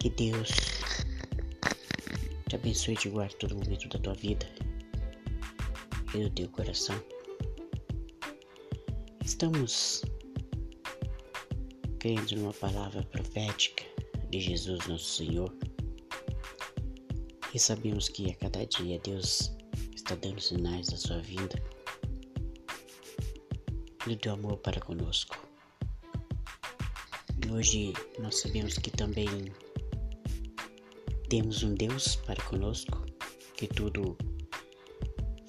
Que Deus te abençoe e te guarde todo momento da tua vida e do teu coração. Estamos crendo numa palavra profética de Jesus nosso Senhor e sabemos que a cada dia Deus está dando sinais da sua vinda e do teu amor para conosco. E hoje nós sabemos que também temos um Deus para conosco que tudo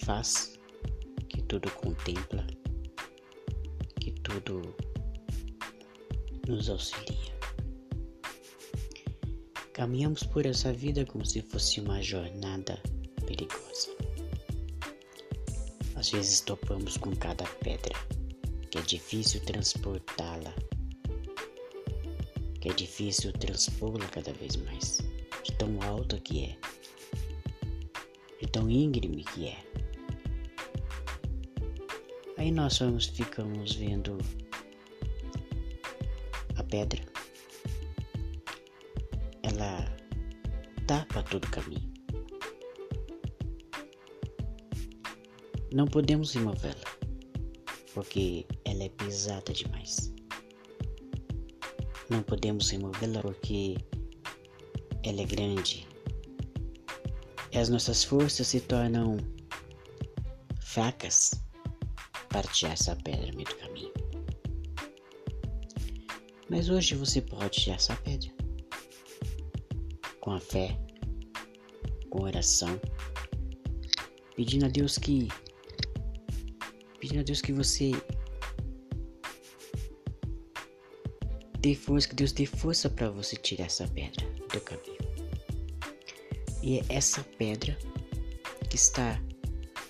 faz, que tudo contempla, que tudo nos auxilia. Caminhamos por essa vida como se fosse uma jornada perigosa. Às vezes topamos com cada pedra, que é difícil transportá-la, que é difícil transpô-la cada vez mais, de tão alta que é, de tão íngreme que é. Aí nós vamos ficamos vendo a pedra ela tapa todo o caminho. Não podemos removê-la, porque ela é pesada demais. Não podemos removê-la porque ela é grande. E as nossas forças se tornam fracas para tirar essa pedra no meio do caminho. Mas hoje você pode tirar essa pedra com a fé, com oração, pedindo a Deus que pedindo a Deus que você dê força, que Deus dê força para você tirar essa pedra teu caminho. E é essa pedra que está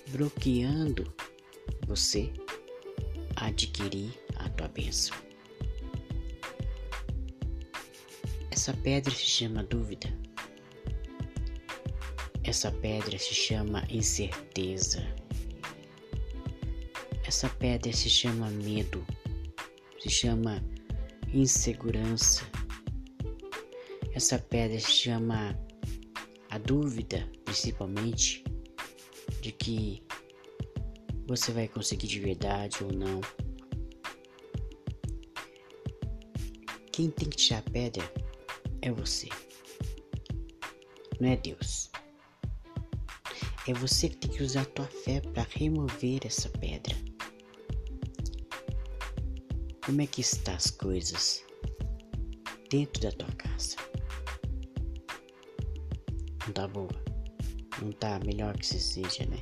bloqueando você adquirir a tua bênção. Essa pedra se chama dúvida. Essa pedra se chama incerteza. Essa pedra se chama medo. Se chama insegurança. Essa pedra se chama a dúvida, principalmente, de que você vai conseguir de verdade ou não. Quem tem que tirar a pedra é você. Não é Deus. É você que tem que usar a tua fé para remover essa pedra. Como é que está as coisas dentro da tua casa? Não tá boa? Não tá melhor que se seja, né?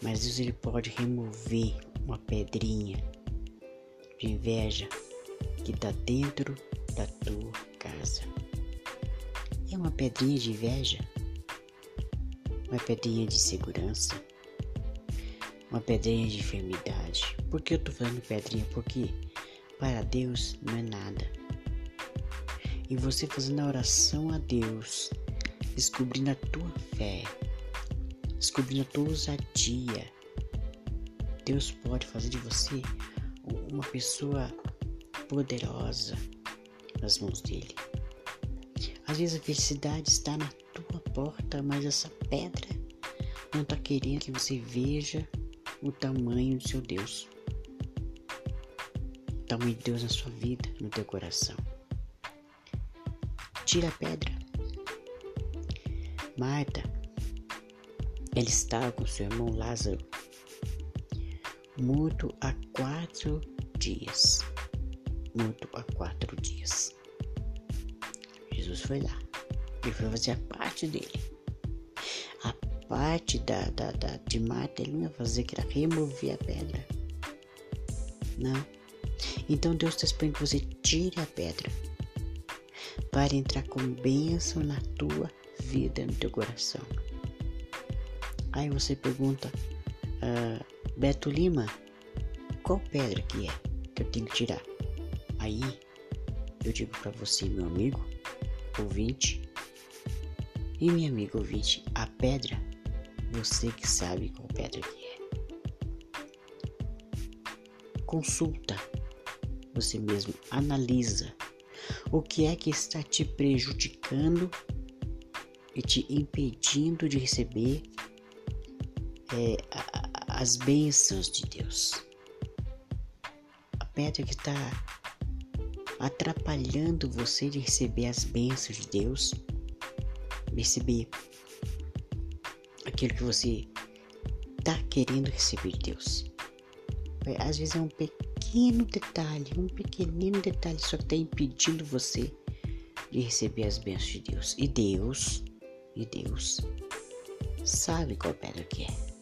Mas Deus ele pode remover uma pedrinha de inveja que tá dentro da tua casa. É uma pedrinha de inveja, uma pedrinha de segurança, uma pedrinha de enfermidade. Por que eu tô falando pedrinha? Porque para Deus não é nada. E você fazendo a oração a Deus, descobrindo a tua fé, descobrindo a tua ousadia, Deus pode fazer de você uma pessoa poderosa nas mãos dele. Às vezes a felicidade está na tua porta, mas essa pedra não está querendo que você veja o tamanho do seu Deus. O tamanho de Deus na sua vida, no teu coração. Tira a pedra. Marta, ela estava com seu irmão Lázaro, morto há quatro dias morto há quatro dias. Jesus foi lá. Ele foi fazer a parte dele. A parte da, da, da, de Marta ele não ia fazer, que era remover a pedra. Não. Então Deus está esperando que você tire a pedra para entrar com bênção na tua vida, no teu coração. Aí você pergunta, uh, Beto Lima, qual pedra que é que eu tenho que tirar? Aí eu digo para você, meu amigo ouvinte e minha amiga ouvinte, a pedra, você que sabe qual pedra que é. Consulta, você mesmo analisa O que é que está te prejudicando e te impedindo de receber é, as bênçãos de Deus? A pedra que está atrapalhando você de receber as bênçãos de Deus, receber aquilo que você está querendo receber de Deus. Às vezes é um pequeno detalhe, um pequenino detalhe só que está impedindo você de receber as bênçãos de Deus. E Deus, e Deus sabe qual pedra que é.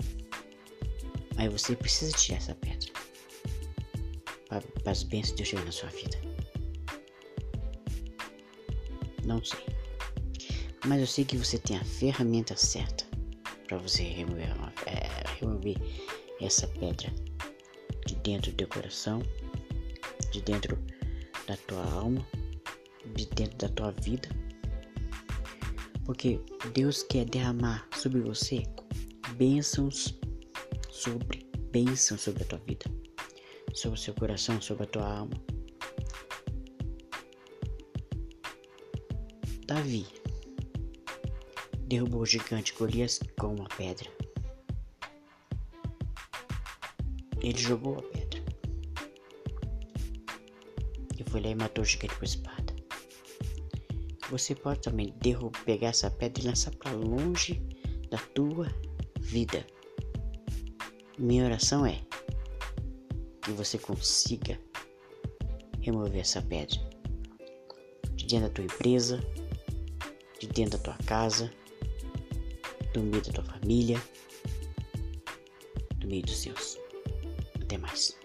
Mas você precisa tirar essa pedra para as bênçãos de Deus na sua vida. Não sei. Mas eu sei que você tem a ferramenta certa para você remover, uma, é, remover essa pedra de dentro do teu coração, de dentro da tua alma, de dentro da tua vida. Porque Deus quer derramar sobre você bênçãos sobre bênçãos sobre a tua vida, sobre o seu coração, sobre a tua alma. Davi derrubou o gigante Golias com uma pedra. Ele jogou a pedra. E foi lá e matou o gigante com espada. Você pode também derrubar, pegar essa pedra e lançar para longe da tua vida. Minha oração é que você consiga remover essa pedra de dentro da tua empresa, de dentro da tua casa, do meio da tua família, do meio dos seus. Até mais.